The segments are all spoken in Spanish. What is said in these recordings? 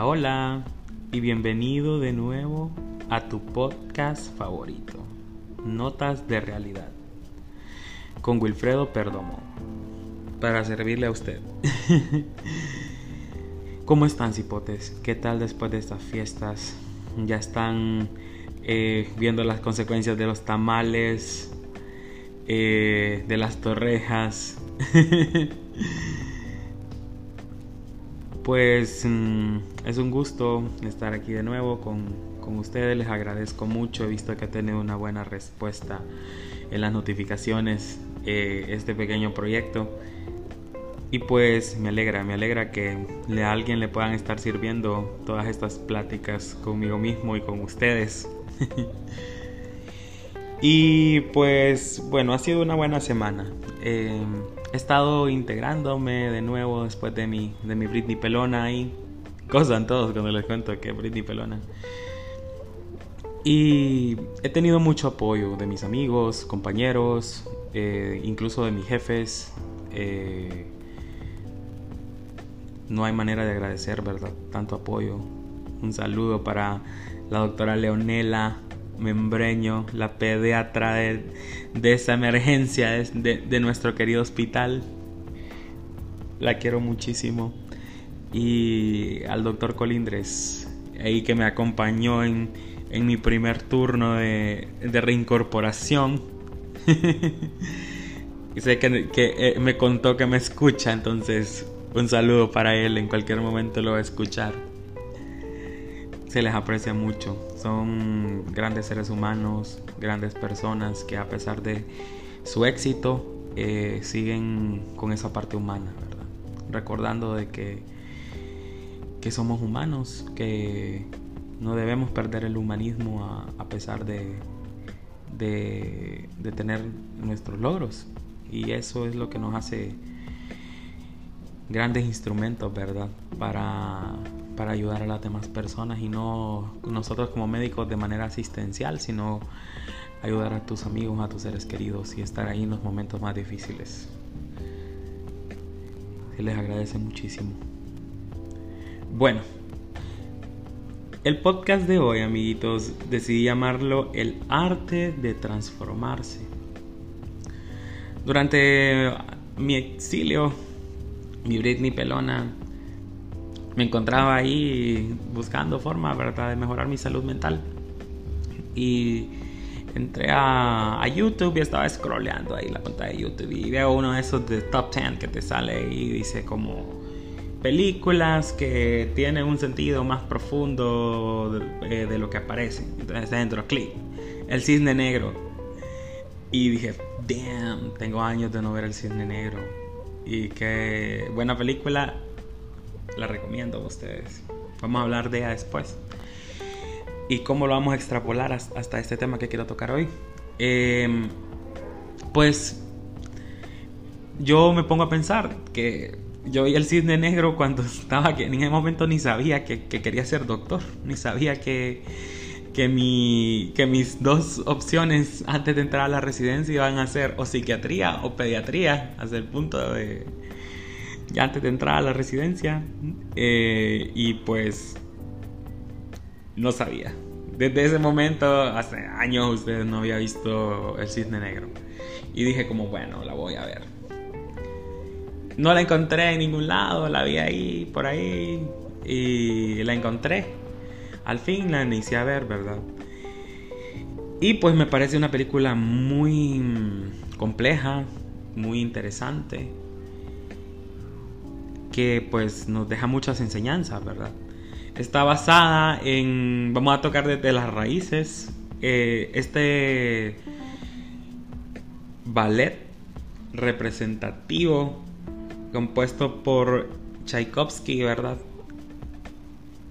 Hola, y bienvenido de nuevo a tu podcast favorito, Notas de Realidad, con Wilfredo Perdomo, para servirle a usted. ¿Cómo están, cipotes? ¿Qué tal después de estas fiestas? ¿Ya están eh, viendo las consecuencias de los tamales, eh, de las torrejas? Pues mm, es un gusto estar aquí de nuevo con, ustedes, les agradezco mucho, he visto que ha tenido una buena respuesta en las notificaciones eh, este pequeño proyecto y pues me alegra, me alegra que a alguien le puedan estar sirviendo todas estas pláticas conmigo mismo y con ustedes. y pues bueno, ha sido una buena semana. Eh, he estado integrándome de nuevo después de mi, de mi Britney Pelona ahí. Gozan todos cuando les cuento que Britney Pelona. Y he tenido mucho apoyo de mis amigos, compañeros, eh, incluso de mis jefes. Eh, no hay manera de agradecer, ¿verdad? Tanto apoyo. Un saludo para la doctora Leonela, Membreño, la pediatra de, esa emergencia de, nuestro querido hospital. La quiero muchísimo. Y al doctor Colindres, ahí que me acompañó en, mi primer turno de, reincorporación. y sé que, que eh, me contó que me escucha, entonces un saludo para él, en cualquier momento lo va a escuchar se les aprecia mucho. Son grandes seres humanos, grandes personas que a pesar de su éxito eh, siguen con esa parte humana, ¿verdad? Recordando de que, que somos humanos, que no debemos perder el humanismo a, pesar de, de, de tener nuestros logros. Y eso es lo que nos hace grandes instrumentos, ¿verdad? Para para ayudar a las demás personas y no nosotros como médicos de manera asistencial, sino ayudar a tus amigos, a tus seres queridos y estar ahí en los momentos más difíciles. Se les agradece muchísimo. Bueno, el podcast de hoy, amiguitos, decidí llamarlo El arte de transformarse. Durante mi exilio, mi Britney Pelona me encontraba ahí buscando forma ¿verdad? de mejorar mi salud mental. Y entré a, YouTube y estaba scrolleando ahí la cuenta de YouTube y veo uno de esos de top 10 que te sale y dice como películas que tienen un sentido más profundo de, de lo que aparece. Entonces dentro, clic, El Cisne Negro. Y dije, damn, tengo años de no ver El Cisne Negro. Y qué buena película la recomiendo a ustedes. Vamos a hablar de ella después. Y cómo lo vamos a extrapolar hasta este tema que quiero tocar hoy. Em, pues yo me pongo a pensar que yo vi el cisne negro cuando estaba que en ese momento ni sabía que, quería ser doctor, ni sabía que, que, mi, que mis dos opciones antes de entrar a la residencia iban a ser o psiquiatría o pediatría, hasta el punto de, ya antes de entrar a la residencia eh, y pues no sabía. Desde ese momento, hace años, ustedes no había visto el cisne negro. Y dije como, bueno, la voy a ver. No la encontré en ningún lado, la vi ahí, por ahí, y la encontré. Al fin la inicié a ver, ¿verdad? Y pues me parece una película muy compleja, muy interesante que pues nos deja muchas enseñanzas, ¿verdad? Está basada en, vamos a tocar desde las raíces, eh, este ballet representativo compuesto por Tchaikovsky, ¿verdad?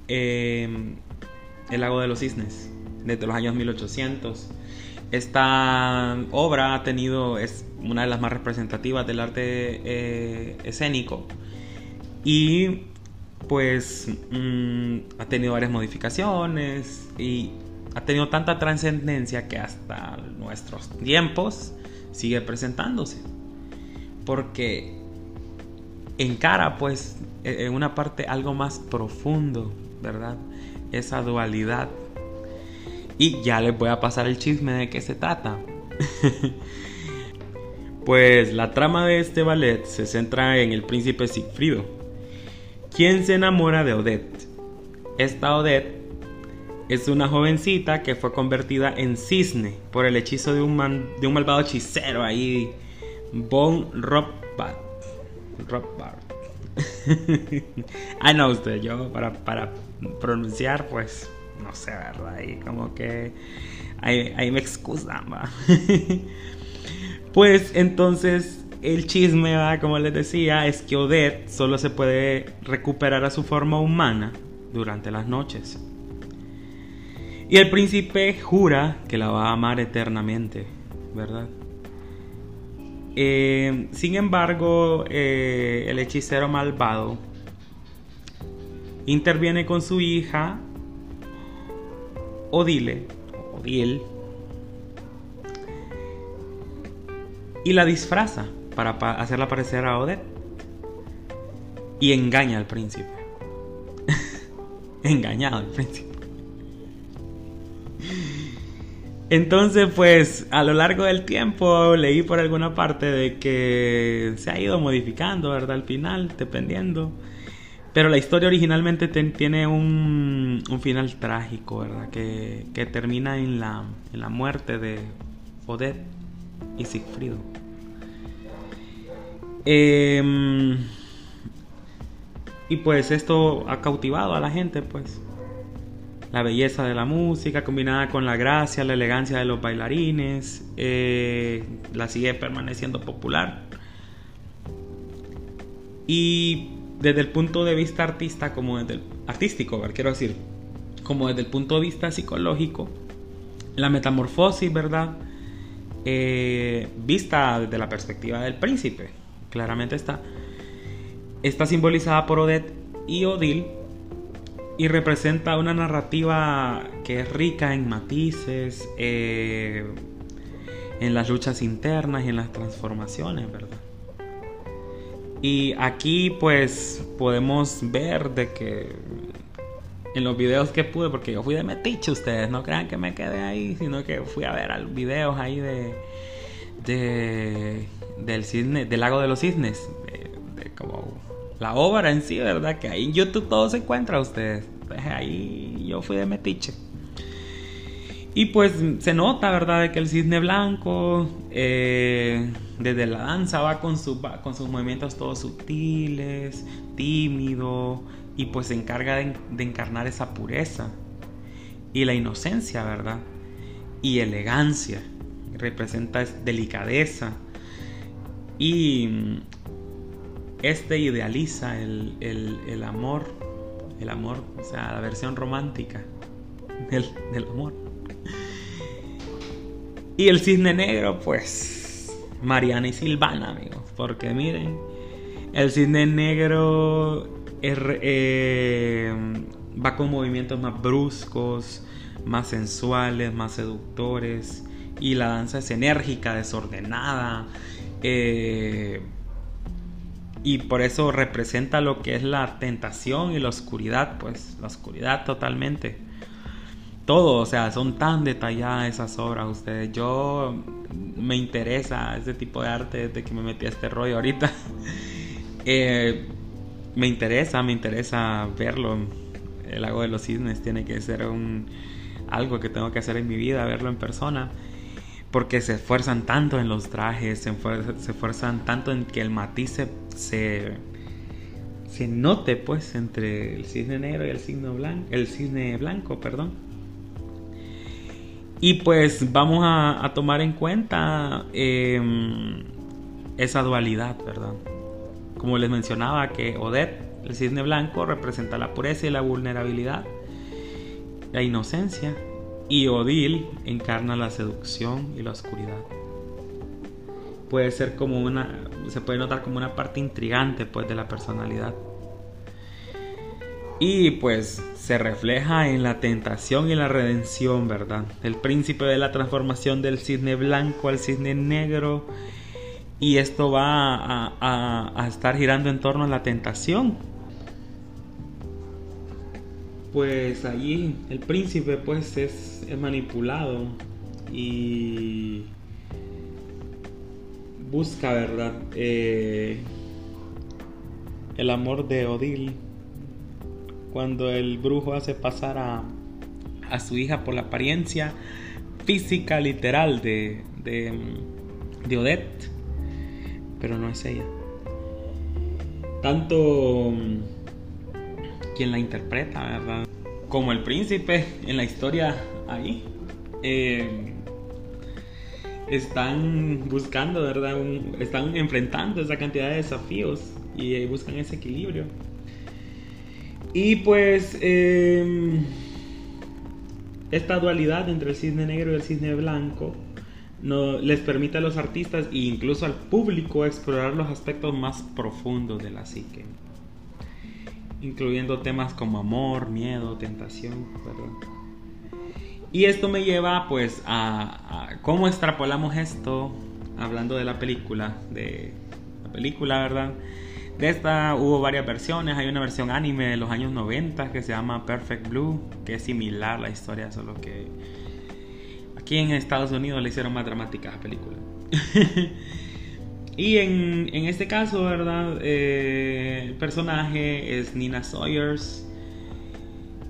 Em, el lago de los cisnes, desde los años 1800. Esta obra ha tenido, es una de las más representativas del arte eh, escénico y pues mm, ha tenido varias modificaciones y ha tenido tanta trascendencia que hasta nuestros tiempos sigue presentándose. Porque encara pues e-, en una parte algo más profundo ¿verdad? Esa dualidad. Y ya les voy a pasar el chisme de qué se trata. pues la trama de este ballet se centra en el príncipe Sigfrido, quien se enamora de Odette. Esta Odette es una jovencita que fue convertida en cisne por el hechizo de un, malvado hechicero ahí, Von Rothbard. Rothbard. ah, no, usted, yo para, pronunciar, pues, no sé, ¿verdad? Ahí como que ahí, me excusan, va. pues entonces el chisme, ¿va? como les decía, es que Odette solo se puede recuperar a su forma humana durante las noches. Y el príncipe jura que la va a amar eternamente, ¿verdad? Eh, sin embargo, eh, el hechicero malvado interviene con su hija Odile, Odile, y la disfraza para hacerla parecer a Odette y engaña al príncipe. Engañado al príncipe. Entonces, pues a lo largo del tiempo leí por alguna parte de que se ha ido modificando, ¿verdad? Al final, dependiendo. Pero la historia originalmente tiene un, final trágico, ¿verdad? Que, termina en la, en la muerte de Odette y Sigfrido. Em, y pues esto ha cautivado a la gente, pues la belleza de la música combinada con la gracia, la elegancia de los bailarines, eh, la sigue permaneciendo popular. Y desde el punto de vista artista, como desde el, artístico, quiero decir, como desde el punto de vista psicológico, la metamorfosis, ¿verdad? Eh, vista desde la perspectiva del príncipe, claramente está, está simbolizada por Odette y Odile y representa una narrativa que es rica en matices, eh, en las luchas internas y en las transformaciones, ¿verdad? Y aquí pues podemos ver de que en los videos que pude, porque yo fui de metiche, ustedes no crean que me quedé ahí, sino que fui a ver videos ahí de, de del cisne, del lago de los cisnes, de como la obra en sí, ¿verdad? Que ahí en YouTube todo se encuentra ustedes. Pues ahí yo fui de metiche. Y pues se nota, ¿verdad? De que el cisne blanco eh, desde la danza va con, su, con sus movimientos todos sutiles, tímido, y pues se encarga de, de encarnar esa pureza y la inocencia, ¿verdad? Y elegancia, representa delicadeza y este idealiza el, amor, el amor, o sea, la versión romántica del, amor. Y el cisne negro, pues, Mariana y Silvana, amigos, porque miren, el cisne negro eh, va con movimientos más bruscos, más sensuales, más seductores, y la danza es enérgica, desordenada. Eh, y por eso representa lo que es la tentación y la oscuridad, pues la oscuridad totalmente. Todo, o sea, son tan detalladas esas obras ustedes. Yo me interesa ese tipo de arte desde que me metí a este rollo ahorita. Eh, me interesa, me interesa verlo. El lago de los cisnes tiene que ser un, algo que tengo que hacer en mi vida, verlo en persona porque se esfuerzan tanto en los trajes, se esfuerzan, tanto en que el matiz se, se, note pues entre el cisne negro y el cisne blanco, el cisne blanco, perdón. Y pues vamos a, tomar en cuenta em, esa dualidad, ¿verdad? Como les mencionaba que Odette, el cisne blanco, representa la pureza y la vulnerabilidad, la inocencia, y Odil encarna la seducción y la oscuridad. Puede ser como una, se puede notar como una parte intrigante pues de la personalidad. Y pues se refleja en la tentación y la redención, ¿verdad? El príncipe de la transformación del cisne blanco al cisne negro. Y esto va a, a estar girando en torno a la tentación pues allí el príncipe pues es, manipulado y busca, ¿verdad? Eh, el amor de Odil cuando el brujo hace pasar a, a su hija por la apariencia física literal de, de, de Odette, pero no es ella. Tanto quien la interpreta, ¿verdad? Como el príncipe en la historia ahí. Eh, están buscando, ¿verdad? están enfrentando esa cantidad de desafíos y buscan ese equilibrio. Y pues em, esta dualidad entre el cisne negro y el cisne blanco les permite a los artistas e incluso al público explorar los aspectos más profundos de la psique, incluyendo temas como amor, miedo, tentación, Y esto me lleva pues a, a, cómo extrapolamos esto, hablando de la película, de la película, ¿verdad? De esta hubo varias versiones. Hay una versión anime de los años 90 que se llama Perfect Blue, que es similar a la historia, solo que aquí en Estados Unidos le hicieron más dramática la película. y en, en, este caso, ¿verdad? Eh, el personaje es Nina Sawyers,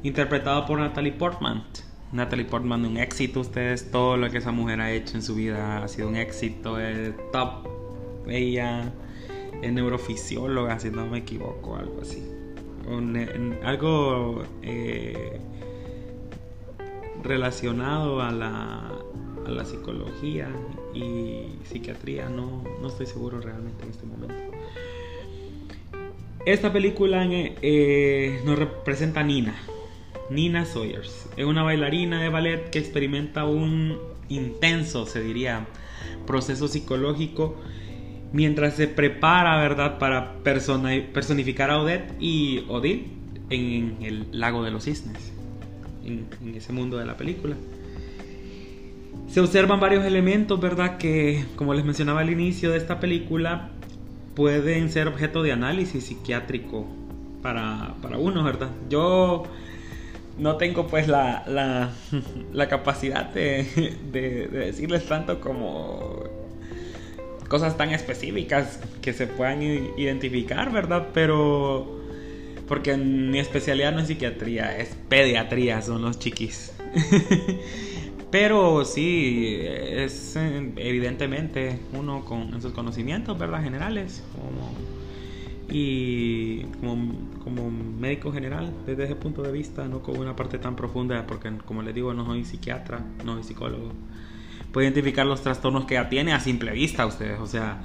interpretado por Natalie Portman. Natalie Portman, un éxito. Ustedes, todo lo que esa mujer ha hecho en su vida ha sido un éxito. El top. Ella en neurofisióloga, si no me equivoco, algo así. algo eh, relacionado a la, a la psicología y psiquiatría, no, no estoy seguro realmente en este momento. Esta película eh, nos representa a Nina, Nina Sawyers. Es una bailarina de ballet que experimenta un intenso, se diría, proceso psicológico mientras se prepara, ¿verdad?, para personificar a Odette y Odile en el lago de los cisnes, en, ese mundo de la película. Se observan varios elementos, ¿verdad?, que, como les mencionaba al inicio de esta película, pueden ser objeto de análisis psiquiátrico para, uno, ¿verdad? Yo no tengo pues la, la, capacidad de, de, decirles tanto como cosas tan específicas que se puedan identificar, ¿verdad? Pero porque mi especialidad no es psiquiatría, es pediatría, son los chiquis. Pero sí, es evidentemente uno con sus conocimientos, ¿verdad? Generales, y como, como, médico general, desde ese punto de vista, no con una parte tan profunda, porque como les digo, no soy psiquiatra, no soy psicólogo puede identificar los trastornos que ya tiene a simple vista ustedes. O sea,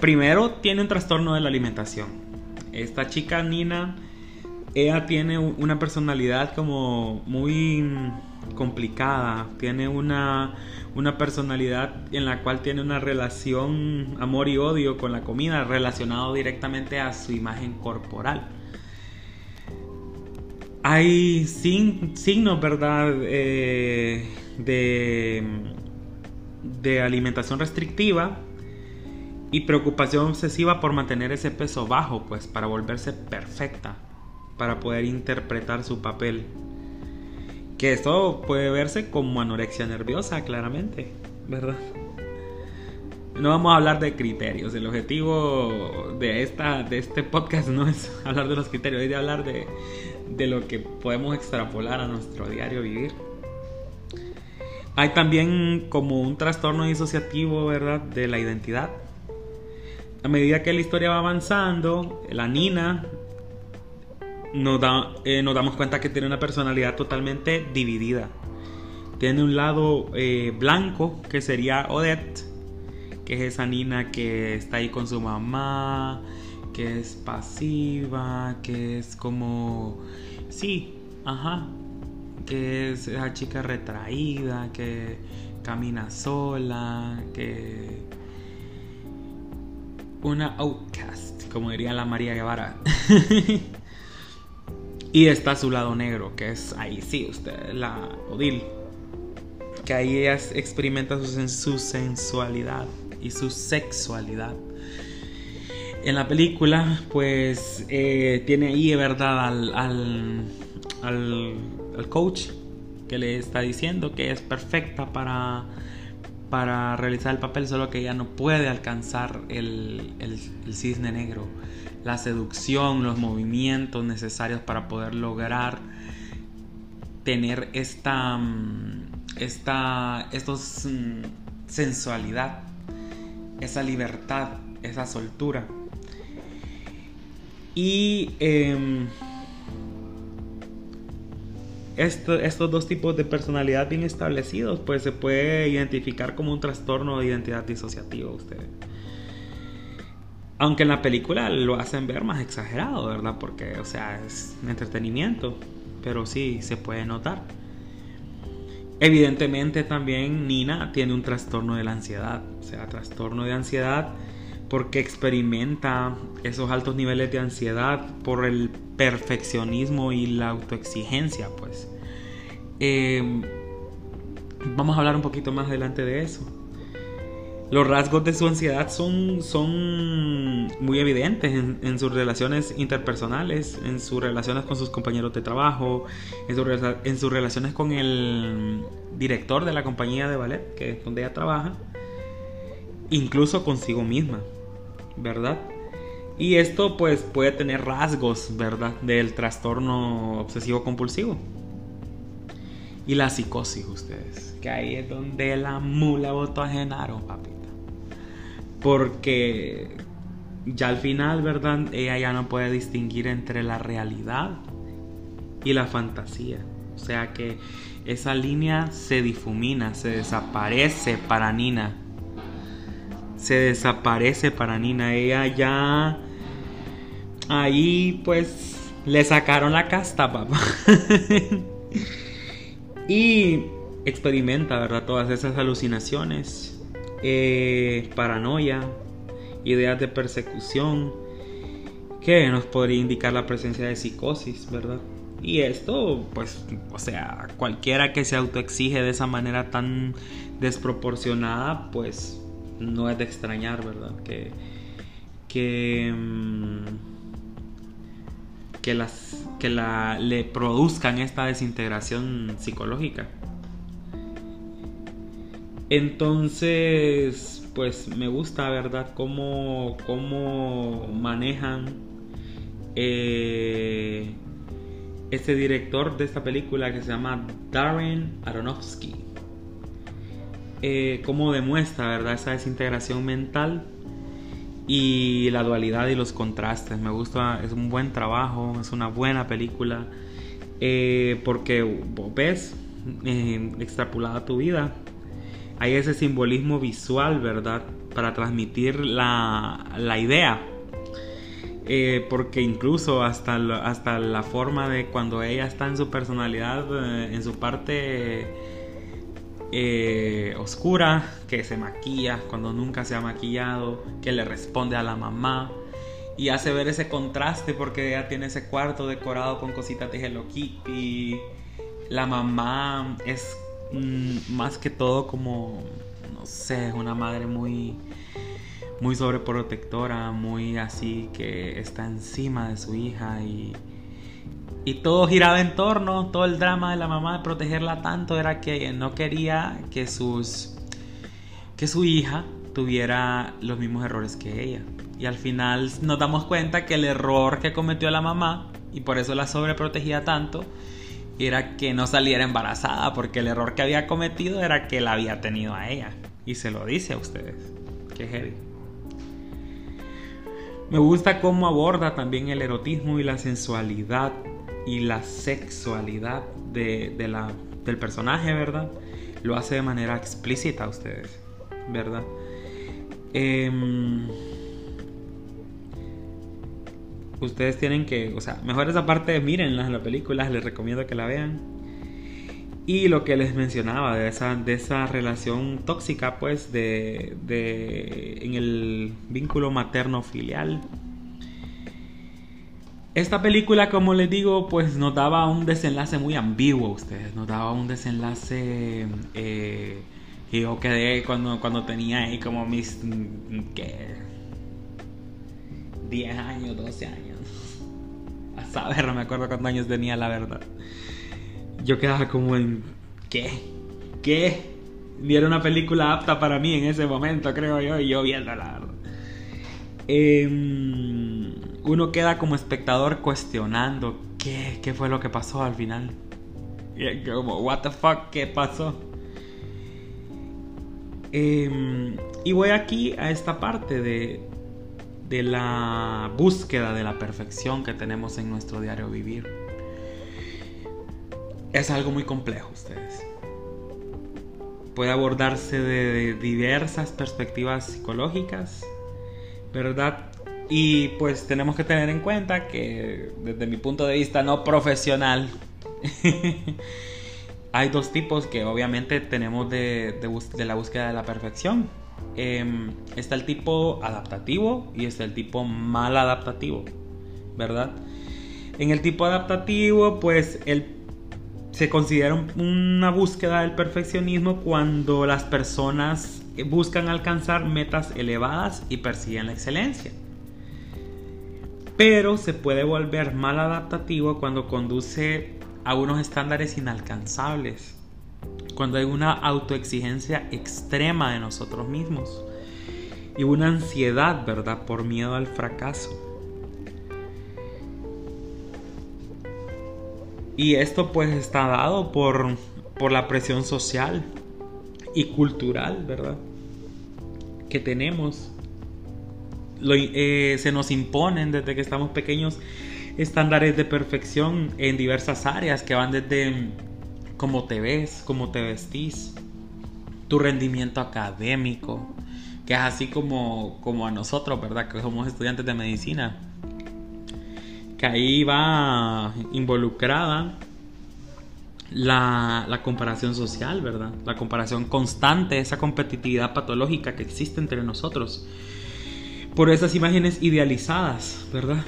primero tiene un trastorno de la alimentación. Esta chica Nina, ella tiene una personalidad como muy complicada, tiene una, una personalidad en la cual tiene una relación amor y odio con la comida relacionado directamente a su imagen corporal. Hay signos, ¿verdad? Eh, de, de alimentación restrictiva y preocupación obsesiva por mantener ese peso bajo, pues para volverse perfecta, para poder interpretar su papel. Esto puede verse como anorexia nerviosa, claramente, ¿verdad? No vamos a hablar de criterios. El objetivo de, esta, de este podcast no es hablar de los criterios, es de hablar de, de lo que podemos extrapolar a nuestro diario vivir. Hay también como un trastorno disociativo, ¿verdad? De la identidad. A medida que la historia va avanzando, la Nina eh, nos damos cuenta que tiene una personalidad totalmente dividida. Tiene un lado eh, blanco, que sería Odette, que es esa Nina que está ahí con su mamá, que es pasiva, que es como... Sí, ajá, que es esa chica retraída, que camina sola, que una outcast, como diría la María Guevara. y está su lado negro, que es ahí sí, usted, la Odil. Que ahí ella experimenta su, su sensualidad y su sexualidad. En la película, pues, eh, tiene ahí, ¿verdad? al al, coach que le está diciendo que es perfecta para, para realizar el papel, solo que ella no puede alcanzar el, el, cisne negro, la seducción, los movimientos necesarios para poder lograr tener esta, mm, esta estos, mm, sensualidad, esa libertad, esa soltura. Y em, estos dos tipos de personalidad bien establecidos, pues se puede identificar como un trastorno de identidad disociativa usted. Aunque en la película lo hacen ver más exagerado, ¿verdad? Porque, o sea, es entretenimiento, pero sí se puede notar. Evidentemente también Nina tiene un trastorno de la ansiedad, o sea, trastorno de ansiedad porque experimenta esos altos niveles de ansiedad por el perfeccionismo y la autoexigencia, pues. Em, vamos a hablar un poquito más adelante de eso. Los rasgos de su ansiedad son, son muy evidentes en, sus relaciones interpersonales, en sus relaciones con sus compañeros de trabajo, en, en sus relaciones con el director de la compañía de ballet, que es donde ella trabaja, incluso consigo misma. ¿verdad? Y esto pues puede tener rasgos, ¿verdad? Del trastorno obsesivo compulsivo. Y la psicosis, ustedes. Que ahí es donde la mula votó a Genaro, papita. Porque ya al final, ¿verdad? Ella ya no puede distinguir entre la realidad y la fantasía. O sea que esa línea se difumina, se desaparece para Nina se desaparece para Nina. Ella ya ahí pues le sacaron la casta, papá. y experimenta, ¿verdad? Todas esas alucinaciones, eh, paranoia, ideas de persecución, que nos podría indicar la presencia de psicosis, ¿verdad? Y esto, pues, o sea, cualquiera que se autoexige de esa manera tan desproporcionada, pues no es de extrañar, ¿verdad? Que, que, mm, que, las, que la, le produzcan esta desintegración psicológica. Entonces, pues me gusta, ¿verdad? Cómo, cómo manejan eh, este director de esta película que se llama Darren Aronofsky. Eh, cómo demuestra, ¿verdad? Esa desintegración mental y la dualidad y los contrastes. Me gusta, es un buen trabajo, es una buena película, eh, porque ves, eh, extrapolada tu vida, hay ese simbolismo visual, ¿verdad? Para transmitir la, la idea. Eh, porque incluso hasta, hasta la forma de cuando ella está en su personalidad, en su parte eh, oscura, que se maquilla cuando nunca se ha maquillado, que le responde a la mamá y hace ver ese contraste porque ella tiene ese cuarto decorado con cositas de Hello Kitty. La mamá es mm, más que todo como, no sé, una madre muy, muy sobreprotectora, muy así que está encima de su hija y y todo giraba en torno, todo el drama de la mamá de protegerla tanto era que no quería que sus que su hija tuviera los mismos errores que ella. Y al final nos damos cuenta que el error que cometió la mamá y por eso la sobreprotegía tanto era que no saliera embarazada, porque el error que había cometido era que la había tenido a ella. Y se lo dice a ustedes. Qué heavy. Me gusta cómo aborda también el erotismo y la sensualidad y la sexualidad de, la, del personaje, ¿verdad? Lo hace de manera explícita a ustedes, ¿verdad? Em, ustedes tienen que, o sea, mejor esa parte, mírenla en la película, les recomiendo que la vean. Y lo que les mencionaba de esa, de esa relación tóxica, pues, de, de en el vínculo materno-filial, esta película, como les digo, pues nos daba un desenlace muy ambiguo a ustedes. Nos daba un desenlace eh, que yo quedé cuando, cuando tenía ahí como mis... ¿qué? 10 años, 12 años. A saber, no me acuerdo cuántos años tenía, la verdad. Yo quedaba como en. ¿Qué? ¿Qué? Ni era una película apta para mí en ese momento, creo yo, y yo viendo la verdad. Em, uno queda como espectador cuestionando qué, qué fue lo que pasó al final. Y como, what the fuck, ¿qué pasó? Em, y voy aquí a esta parte de, de la búsqueda de la perfección que tenemos en nuestro diario vivir. Es algo muy complejo, ustedes. Puede abordarse de diversas perspectivas psicológicas, ¿verdad? Y pues tenemos que tener en cuenta que desde mi punto de vista no profesional, hay dos tipos que obviamente tenemos de, la búsqueda de la perfección. Em, está el tipo adaptativo y está el tipo mal adaptativo, ¿verdad? En el tipo adaptativo, pues se considera una búsqueda del perfeccionismo cuando las personas buscan alcanzar metas elevadas y persiguen la excelencia. Pero se puede volver mal adaptativo cuando conduce a unos estándares inalcanzables, cuando hay una autoexigencia extrema de nosotros mismos y una ansiedad, ¿verdad?, por miedo al fracaso. Y esto pues está dado por, por la presión social y cultural, ¿verdad? Que tenemos. Eh, se nos imponen desde que estamos pequeños estándares de perfección en diversas áreas que van desde cómo te ves, cómo te vestís, tu rendimiento académico, que es así como, como a nosotros, ¿verdad? Que somos estudiantes de medicina. Que ahí va involucrada la, la, comparación social, ¿verdad? La comparación constante, esa competitividad patológica que existe entre nosotros. Por esas imágenes idealizadas, ¿verdad?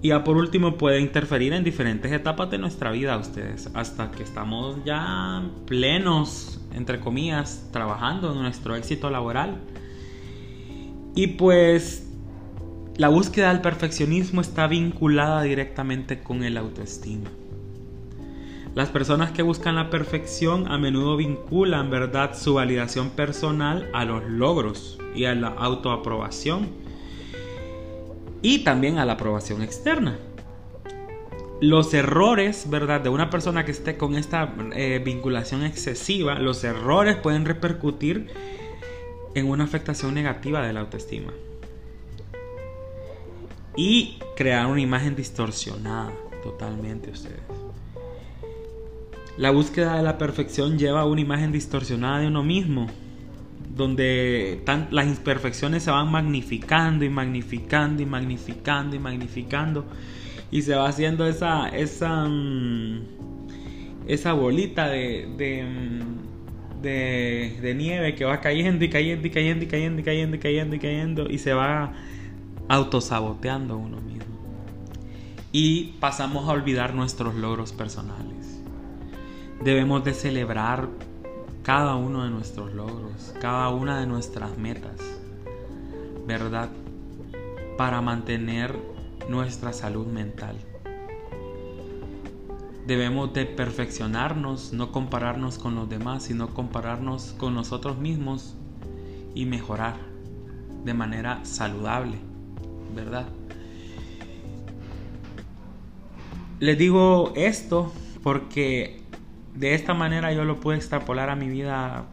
Y ya por último puede interferir en diferentes etapas de nuestra vida ustedes, hasta que estamos ya plenos, entre comillas, trabajando en nuestro éxito laboral. Y pues la búsqueda del perfeccionismo está vinculada directamente con el autoestima. Las personas que buscan la perfección a menudo vinculan, ¿verdad?, su validación personal a los logros y a la autoaprobación y también a la aprobación externa. Los errores, ¿verdad? De una persona que esté con esta eh, vinculación excesiva, los errores pueden repercutir en una afectación negativa de la autoestima. Y crear una imagen distorsionada totalmente ustedes. La búsqueda de la perfección lleva a una imagen distorsionada de uno mismo, donde las imperfecciones se van magnificando y magnificando y magnificando y magnificando y se va haciendo esa esa mm, esa bolita de, mm, de, de nieve que va cayendo y cayendo y cayendo y cayendo y cayendo y cayendo y cayendo y se va autosaboteando uno mismo. Y pasamos a olvidar nuestros logros personales. Debemos de celebrar cada uno de nuestros logros, cada una de nuestras metas, ¿verdad? Para mantener nuestra salud mental. Debemos de perfeccionarnos, no compararnos con los demás, sino compararnos con nosotros mismos y mejorar de manera saludable, ¿verdad? Les digo esto porque de esta manera yo lo puedo extrapolar a mi vida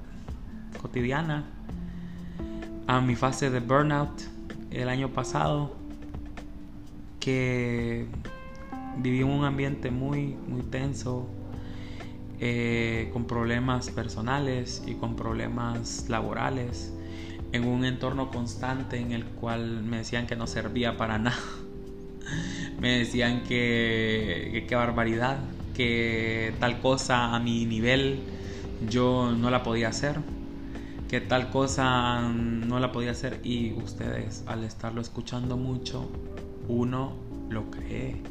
cotidiana, a mi fase de burnout el año pasado, que viví en un ambiente muy, muy tenso, eh, con problemas personales y con problemas laborales, en un entorno constante en el cual me decían que no servía para nada. me decían que qué barbaridad, que tal cosa a mi nivel yo no la podía hacer, que tal cosa no la podía hacer y ustedes al estarlo escuchando mucho, uno lo cree,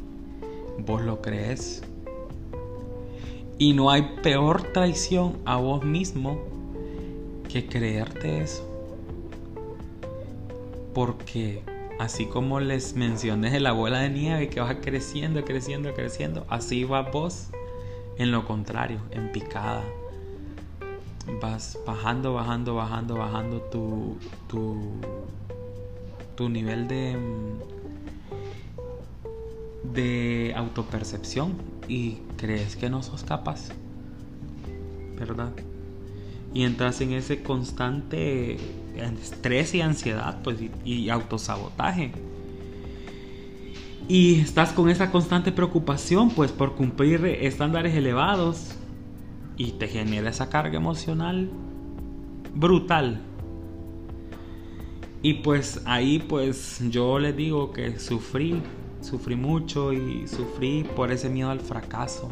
vos lo crees. Y no hay peor traición a vos mismo que creerte eso. Porque así como les mencioné de la bola de nieve que va creciendo, creciendo, creciendo, así va vos en lo contrario, en picada. Vas bajando, bajando, bajando, bajando tu, tu, tu nivel de, de autopercepción y crees que no sos capaz, ¿verdad? Y entras en ese constante estrés y ansiedad, pues, y, autosabotaje. Y estás con esa constante preocupación, pues, por cumplir estándares elevados y te genera esa carga emocional brutal. Y pues ahí, pues, yo les digo que sufrí, sufrí mucho y sufrí por ese miedo al fracaso.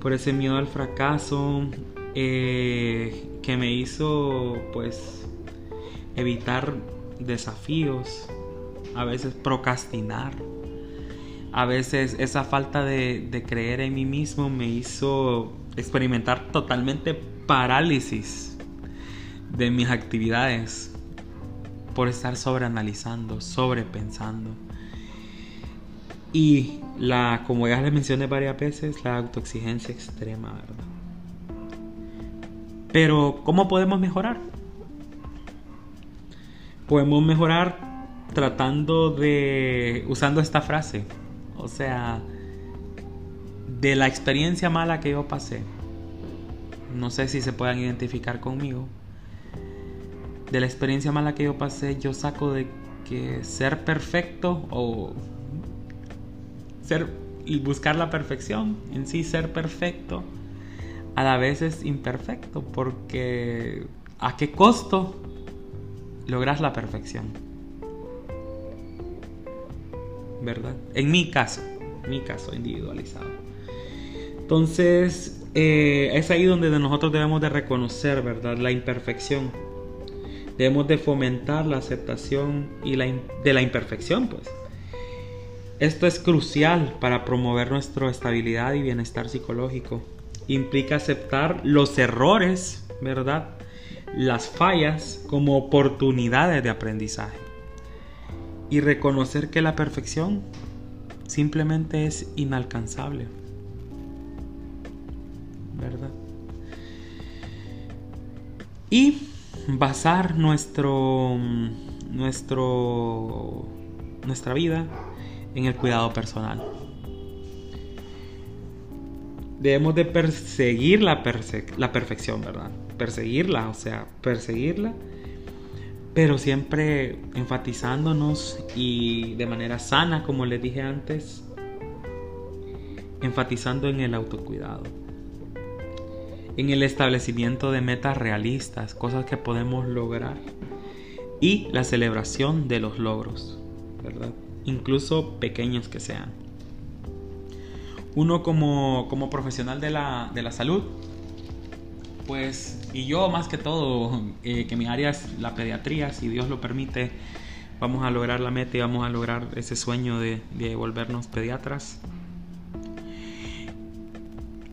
Por ese miedo al fracaso eh, que me hizo, pues, evitar desafíos a veces procrastinar. A veces esa falta de, creer en mí mismo me hizo experimentar totalmente parálisis de mis actividades por estar sobreanalizando, sobrepensando. Y la, como ya les mencioné varias veces, la autoexigencia extrema, ¿verdad? Pero, ¿cómo podemos mejorar? Podemos mejorar tratando de, usando esta frase, o sea, de la experiencia mala que yo pasé, no sé si se puedan identificar conmigo, de la experiencia mala que yo pasé, yo saco de que ser perfecto o ser y buscar la perfección, en sí ser perfecto, a la vez es imperfecto, porque ¿a qué costo logras la perfección? ¿verdad? En mi caso, mi caso individualizado. Entonces, eh, es ahí donde nosotros debemos de reconocer, ¿verdad? La imperfección. Debemos de fomentar la aceptación y la de la imperfección, pues. Esto es crucial para promover nuestra estabilidad y bienestar psicológico. Implica aceptar los errores, ¿verdad? Las fallas como oportunidades de aprendizaje y reconocer que la perfección simplemente es inalcanzable. ¿Verdad? Y basar nuestro, nuestro, nuestra vida en el cuidado personal. Debemos de perseguir la, la perfección, ¿verdad? Perseguirla, o sea, perseguirla pero siempre enfatizándonos y de manera sana, como les dije antes, enfatizando en el autocuidado, en el establecimiento de metas realistas, cosas que podemos lograr y la celebración de los logros, ¿verdad? Incluso pequeños que sean. Uno como, como profesional de la, de la salud pues, y yo más que todo, eh, que mi área es la pediatría, si Dios lo permite, vamos a lograr la meta y vamos a lograr ese sueño de, volvernos pediatras.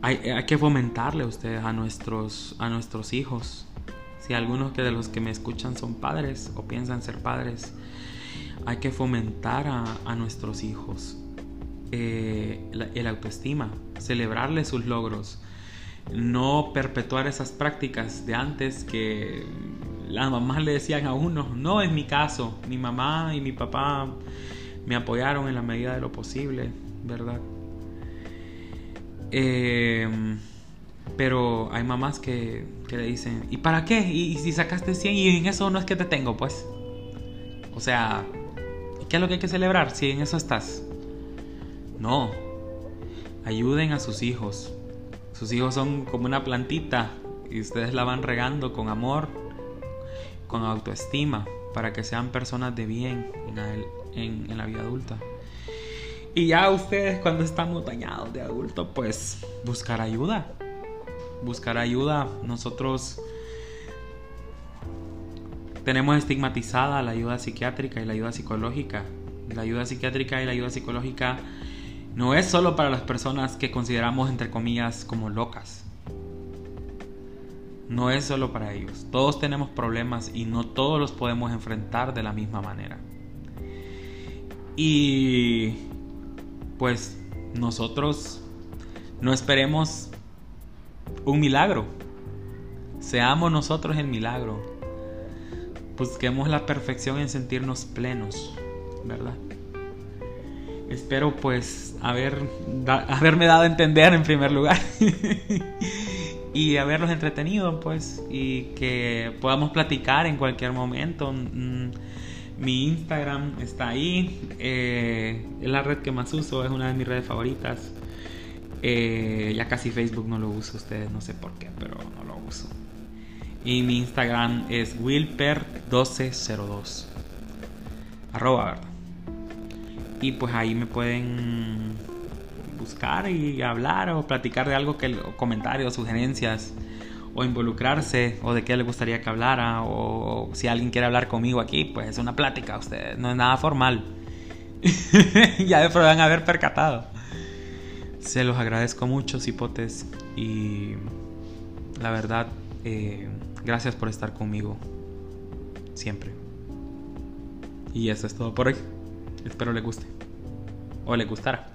Hay, que fomentarle a ustedes a nuestros, a nuestros hijos. Si algunos que de los que me escuchan son padres o piensan ser padres, hay que fomentar a, nuestros hijos eh, el autoestima, celebrarles sus logros, no perpetuar esas prácticas de antes que las mamás le decían a uno, no es mi caso, mi mamá y mi papá me apoyaron en la medida de lo posible, ¿verdad? Em, pero hay mamás que, le dicen, ¿y para qué? ¿Y, si sacaste 100 y en eso no es que te tengo, pues? O sea, ¿qué es lo que hay que celebrar si en eso estás? No, ayuden a sus hijos, sus hijos son como una plantita y ustedes la van regando con amor, con autoestima, para que sean personas de bien en, la vida adulta. Y ya ustedes cuando estamos dañados de adulto, pues buscar ayuda. Buscar ayuda. Nosotros tenemos estigmatizada la ayuda psiquiátrica y la ayuda psicológica. La ayuda psiquiátrica y la ayuda psicológica no es solo para las personas que consideramos entre comillas como locas. No es solo para ellos. Todos tenemos problemas y no todos los podemos enfrentar de la misma manera. Y pues nosotros no esperemos un milagro. Seamos nosotros el milagro. Busquemos la perfección en sentirnos plenos, ¿verdad? Espero pues haber, haberme dado a entender en primer lugar y haberlos entretenido pues y que podamos platicar en cualquier momento. Mm, mi Instagram está ahí, eh, es la red que más uso, es una de mis redes favoritas. Eh, ya casi Facebook no lo uso, ustedes no sé por qué, pero no lo uso. Y mi Instagram es wilper1202. Arroba, ¿verdad? Y pues ahí me pueden buscar y hablar o platicar de algo que comentarios, sugerencias o involucrarse o de qué le gustaría que hablara o si alguien quiere hablar conmigo aquí, pues es una plática, ustedes no es nada formal. ya después van a haber percatado. Se los agradezco mucho, cipotes, y la verdad, eh, gracias por estar conmigo siempre. Y eso es todo por hoy. Espero le guste. O le gustara.